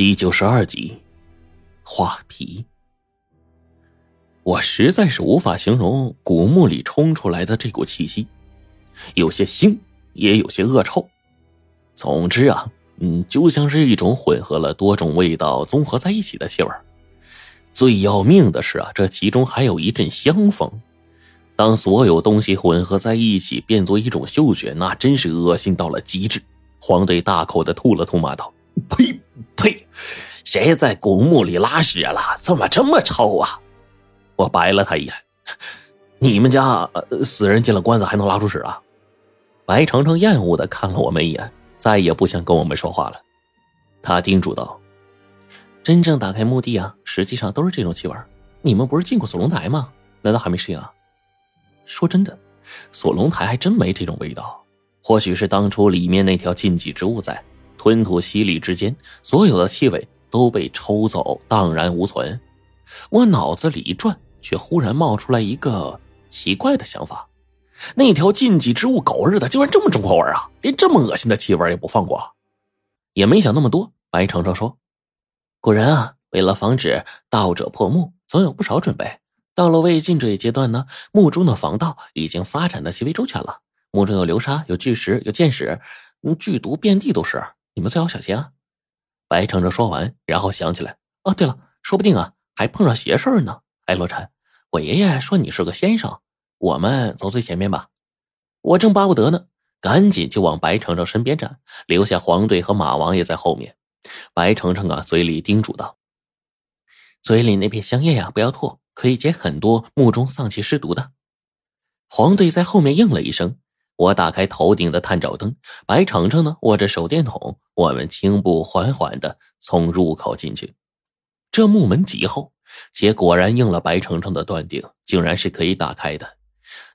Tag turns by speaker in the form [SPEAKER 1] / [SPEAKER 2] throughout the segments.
[SPEAKER 1] 第九十二集，画皮。我实在是无法形容古墓里冲出来的这股气息，有些腥，也有些恶臭。总之啊，嗯，就像是一种混合了多种味道综合在一起的气味。最要命的是啊，这其中还有一阵香风。当所有东西混合在一起变作一种嗅觉，那真是恶心到了极致。黄队大口的吐了吐，骂道：“呸！”呸！谁在古墓里拉屎了？怎么这么臭啊！我白了他一眼。你们家死人进了棺材还能拉出屎啊？白程程厌恶的看了我们一眼，再也不想跟我们说话了。他叮嘱道：“真正打开墓地啊，实际上都是这种气味。你们不是进过锁龙台吗？难道还没适应啊？”说真的，锁龙台还真没这种味道。或许是当初里面那条禁忌之物在。吞吐吸力之间，所有的气味都被抽走，荡然无存。我脑子里一转，却忽然冒出来一个奇怪的想法：那条禁忌之物狗日的，竟然这么重口味啊！连这么恶心的气味也不放过。也没想那么多，白程程说：“果然啊，为了防止盗者破墓，总有不少准备。到了未进这一阶段呢，墓中的防盗已经发展的极为周全了。墓中有流沙，有巨石，有箭矢，剧毒遍地都是。”你们最好小心啊！白程程说完，然后想起来，哦，对了，说不定啊，还碰上邪事呢。哎，罗晨，我爷爷说你是个先生，我们走最前面吧。我正巴不得呢，赶紧就往白程程身边站，留下黄队和马王爷在后面。白程程啊，嘴里叮嘱道：“嘴里那片香叶呀，不要吐，可以解很多墓中丧气尸毒的。”黄队在后面应了一声。我打开头顶的探照灯，白程程呢握着手电筒，我们轻步缓缓的从入口进去。这木门极厚，且果然应了白程程的断定，竟然是可以打开的。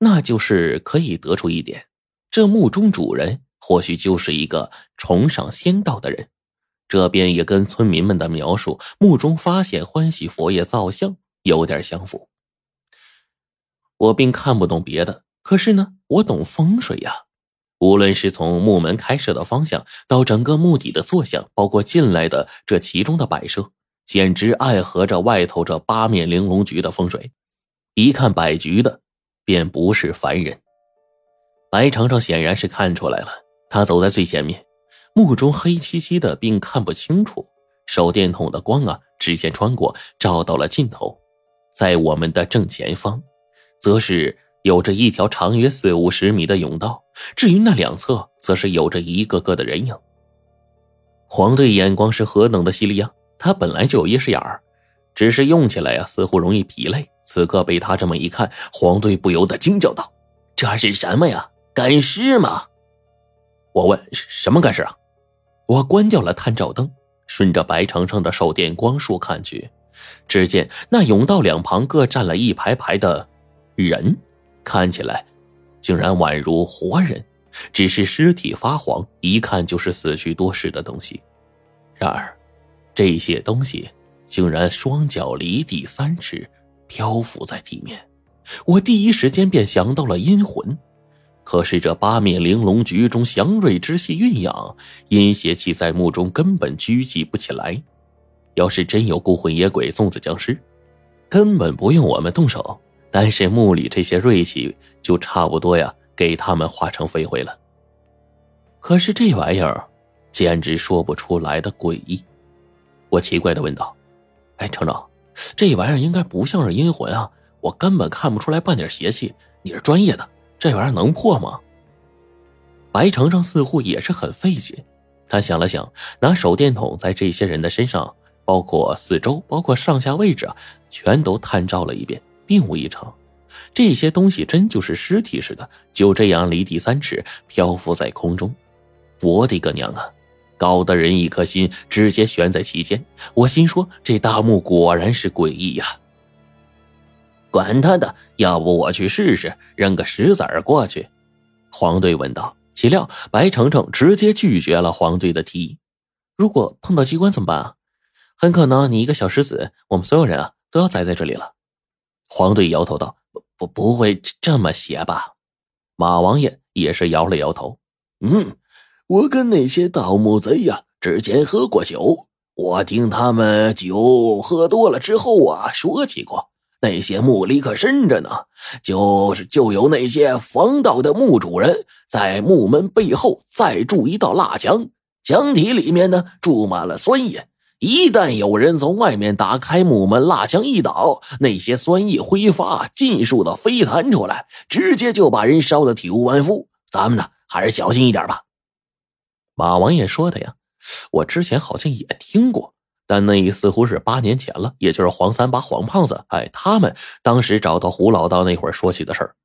[SPEAKER 1] 那就是可以得出一点：这墓中主人或许就是一个崇尚仙道的人。这边也跟村民们的描述，墓中发现欢喜佛爷造像有点相符。我并看不懂别的。可是呢，我懂风水呀。无论是从木门开设的方向，到整个墓底的坐向，包括进来的这其中的摆设，简直爱合着外头这八面玲珑局的风水。一看摆局的，便不是凡人。白程程显然是看出来了，他走在最前面，墓中黑漆漆的，并看不清楚。手电筒的光啊，直线穿过，照到了尽头。在我们的正前方，则是。有着一条长约四五十米的甬道，至于那两侧，则是有着一个个的人影。黄队眼光是何等的犀利啊！他本来就有夜视眼儿，只是用起来呀，似乎容易疲累。此刻被他这么一看，黄队不由得惊叫道：“这是什么呀？干尸吗？”我问：“什么干尸啊？”我关掉了探照灯，顺着白程程的手电光束看去，只见那甬道两旁各站了一排排的人。看起来，竟然宛如活人，只是尸体发黄，一看就是死去多时的东西。然而，这些东西竟然双脚离地三尺，漂浮在地面。我第一时间便想到了阴魂，可是这八面玲珑局中祥瑞之气蕴养，阴邪气在墓中根本聚集不起来。要是真有孤魂野鬼、粽子僵尸，根本不用我们动手。但是墓里这些锐气就差不多呀，给他们化成飞灰了。可是这玩意儿，简直说不出来的诡异。我奇怪的问道：“哎，程程，这玩意儿应该不像是阴魂啊，我根本看不出来半点邪气。你是专业的，这玩意儿能破吗？”白程程似乎也是很费解，他想了想，拿手电筒在这些人的身上，包括四周，包括上下位置，全都探照了一遍。并无异常，这些东西真就是尸体似的，就这样离地三尺，漂浮在空中。我的个娘啊！高的人一颗心直接悬在其间。我心说，这大墓果然是诡异呀。管他的，要不我去试试，扔个石子儿过去。黄队问道。岂料白程程直接拒绝了黄队的提议。如果碰到机关怎么办啊？很可能你一个小石子，我们所有人啊都要栽在这里了。黄队摇头道：“不不，不会这么邪吧？”马王爷也是摇了摇头：“
[SPEAKER 2] 嗯，我跟那些盗墓贼呀之前喝过酒，我听他们酒喝多了之后啊，说起过那些墓里可深着呢，就是就有那些防盗的墓主人在墓门背后再筑一道蜡墙，墙体里面呢注满了酸液。一旦有人从外面打开木门，蜡枪一倒，那些酸液挥发，尽数的飞弹出来，直接就把人烧得体无完肤。咱们呢，还是小心一点吧。
[SPEAKER 1] 马王爷说的呀，我之前好像也听过，但那似乎是八年前了，也就是黄三八、黄胖子，哎，他们当时找到胡老道那会儿说起的事儿。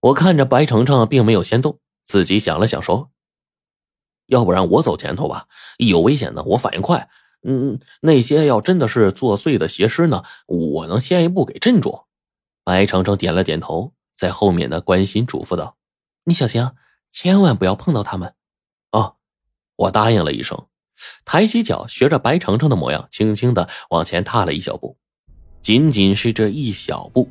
[SPEAKER 1] 我看着白程程并没有先动，自己想了想说：“要不然我走前头吧，一有危险呢，我反应快。”嗯，那些要真的是作祟的邪师呢，我能先一步给镇住。白程程点了点头，在后面呢关心嘱咐道：“你小心啊，千万不要碰到他们。”哦，我答应了一声，抬起脚，学着白程程的模样，轻轻的往前踏了一小步。仅仅是这一小步，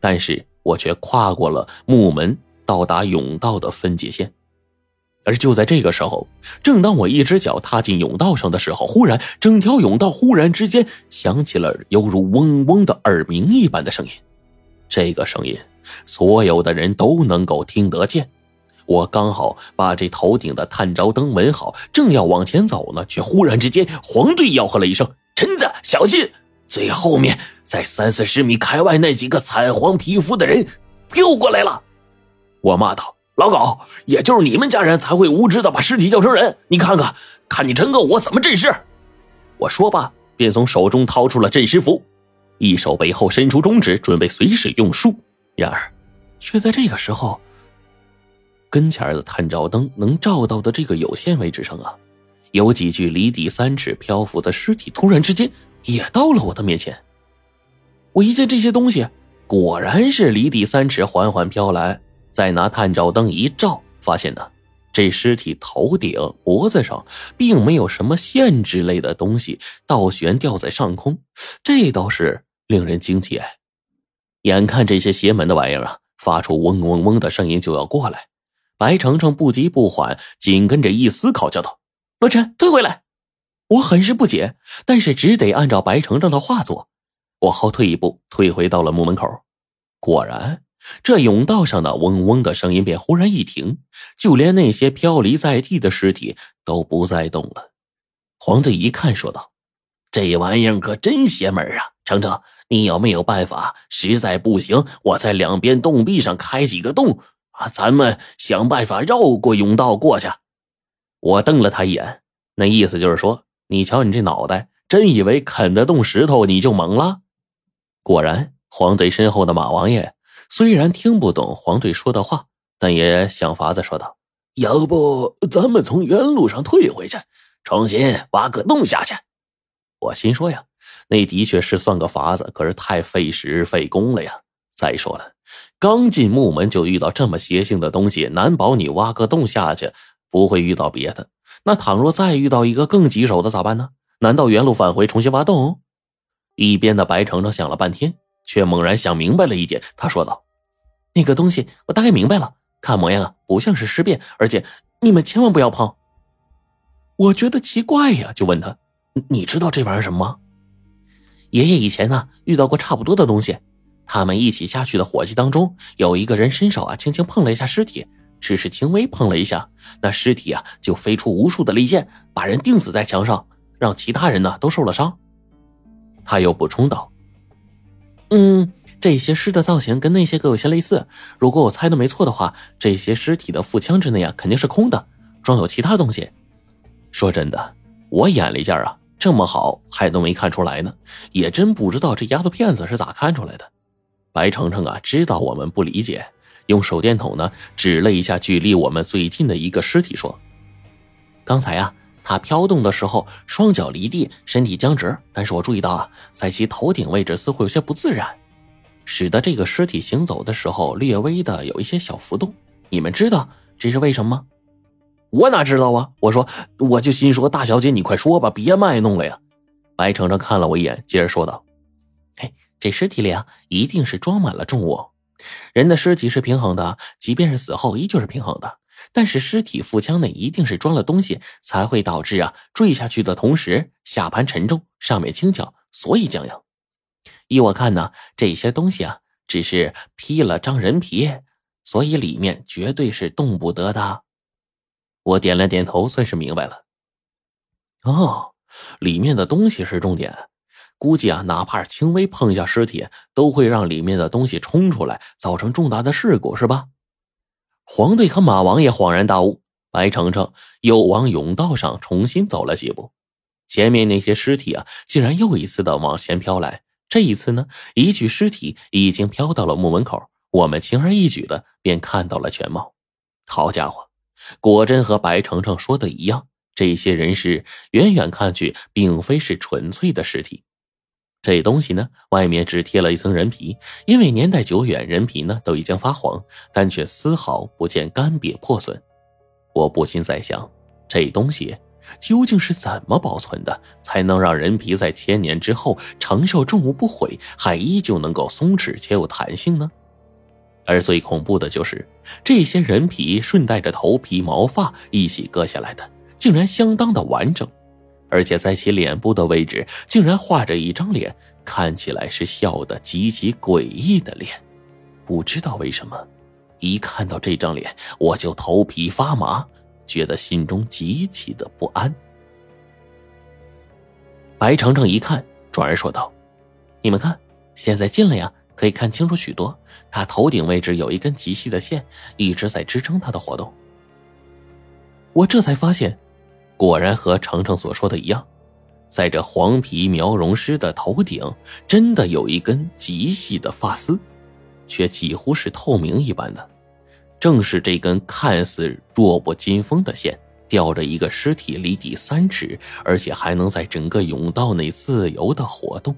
[SPEAKER 1] 但是我却跨过了木门，到达甬道的分界线。而就在这个时候，正当我一只脚踏进甬道上的时候，忽然整条甬道忽然之间响起了犹如嗡嗡的耳鸣一般的声音。这个声音，所有的人都能够听得见。我刚好把这头顶的探照灯稳好，正要往前走呢，却忽然之间，黄队吆喝了一声：“陈子，小心！”最后面，在三四十米开外，那几个惨黄皮肤的人飘过来了。我骂道。老狗，也就是你们家人才会无知的把尸体叫成人。你看看，看你陈哥我怎么镇尸！我说罢，便从手中掏出了镇尸符，一手背后伸出中指，准备随时用术。然而，却在这个时候，跟前的探照灯能照到的这个有限位置上啊，有几具离地三尺漂浮的尸体，突然之间也到了我的面前。我一见这些东西，果然是离地三尺缓缓飘来。再拿探照灯一照，发现呢，这尸体头顶、脖子上并没有什么线之类的东西倒悬吊在上空，这倒是令人惊奇。眼看这些邪门的玩意儿啊，发出嗡嗡嗡的声音就要过来，白程程不急不缓，紧跟着一思考，叫道：“罗晨，退回来！”我很是不解，但是只得按照白程程的话做。我后退一步，退回到了墓门口，果然。这甬道上的嗡嗡的声音便忽然一停，就连那些飘离在地的尸体都不再动了。黄队一看，说道：“这玩意儿可真邪门啊！程程，你有没有办法？实在不行，我在两边洞壁上开几个洞啊，咱们想办法绕过甬道过去。”我瞪了他一眼，那意思就是说：“你瞧你这脑袋，真以为啃得动石头你就猛了？”果然，黄队身后的马王爷。虽然听不懂黄队说的话，但也想法子说道：“
[SPEAKER 2] 要不咱们从原路上退回去，重新挖个洞下去。”
[SPEAKER 1] 我心说呀，那的确是算个法子，可是太费时费工了呀。再说了，刚进木门就遇到这么邪性的东西，难保你挖个洞下去不会遇到别的。那倘若再遇到一个更棘手的咋办呢？难道原路返回重新挖洞？一边的白程程想了半天。却猛然想明白了一点，他说道：“那个东西我大概明白了，看模样啊，不像是尸变，而且你们千万不要碰。”我觉得奇怪呀，就问他：“你知道这玩意儿什么吗？”爷爷以前呢遇到过差不多的东西，他们一起下去的伙计当中，有一个人伸手啊轻轻碰了一下尸体，只是轻微碰了一下，那尸体啊就飞出无数的利剑，把人钉死在墙上，让其他人呢都受了伤。他又补充道。嗯，这些尸的造型跟那些个有些类似。如果我猜的没错的话，这些尸体的腹腔之内啊肯定是空的，装有其他东西。说真的，我眼力见啊这么好，还都没看出来呢。也真不知道这丫头片子是咋看出来的。白程程啊，知道我们不理解，用手电筒呢指了一下距离我们最近的一个尸体，说：“刚才啊。”他飘动的时候，双脚离地，身体僵直。但是我注意到啊，在其头顶位置似乎有些不自然，使得这个尸体行走的时候略微的有一些小浮动。你们知道这是为什么吗？我哪知道啊！我说，我就心说，大小姐，你快说吧，别卖弄了呀。白程程看了我一眼，接着说道：“嘿，这尸体里啊，一定是装满了重物。人的尸体是平衡的，即便是死后依旧是平衡的。但是尸体腹腔内一定是装了东西，才会导致啊坠下去的同时下盘沉重，上面轻巧，所以僵硬。依我看呢，这些东西啊只是披了张人皮，所以里面绝对是动不得的。我点了点头，算是明白了。哦，里面的东西是重点，估计啊哪怕轻微碰一下尸体，都会让里面的东西冲出来，造成重大的事故，是吧？黄队和马王爷恍然大悟，白程程又往甬道上重新走了几步，前面那些尸体啊，竟然又一次的往前飘来。这一次呢，一具尸体已经飘到了墓门口，我们轻而易举的便看到了全貌。好家伙，果真和白程程说的一样，这些人尸远远看去，并非是纯粹的尸体。这东西呢，外面只贴了一层人皮，因为年代久远，人皮呢都已经发黄，但却丝毫不见干瘪破损。我不禁在想，这东西究竟是怎么保存的，才能让人皮在千年之后承受重物不毁，还依旧能够松弛且有弹性呢？而最恐怖的就是，这些人皮顺带着头皮毛发一起割下来的，竟然相当的完整。而且在其脸部的位置，竟然画着一张脸，看起来是笑得极其诡异的脸。不知道为什么，一看到这张脸，我就头皮发麻，觉得心中极其的不安。白程程一看，转而说道：“你们看，现在近了呀，可以看清楚许多。他头顶位置有一根极细的线，一直在支撑他的活动。”我这才发现。果然和程程所说的一样，在这黄皮苗绒尸的头顶，真的有一根极细的发丝，却几乎是透明一般的。正是这根看似弱不禁风的线，吊着一个尸体离地三尺，而且还能在整个甬道内自由的活动。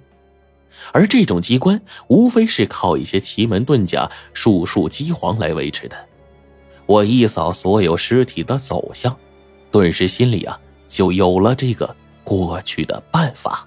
[SPEAKER 1] 而这种机关，无非是靠一些奇门遁甲、术数机皇来维持的。我一扫所有尸体的走向。顿时心里啊，就有了这个过去的办法。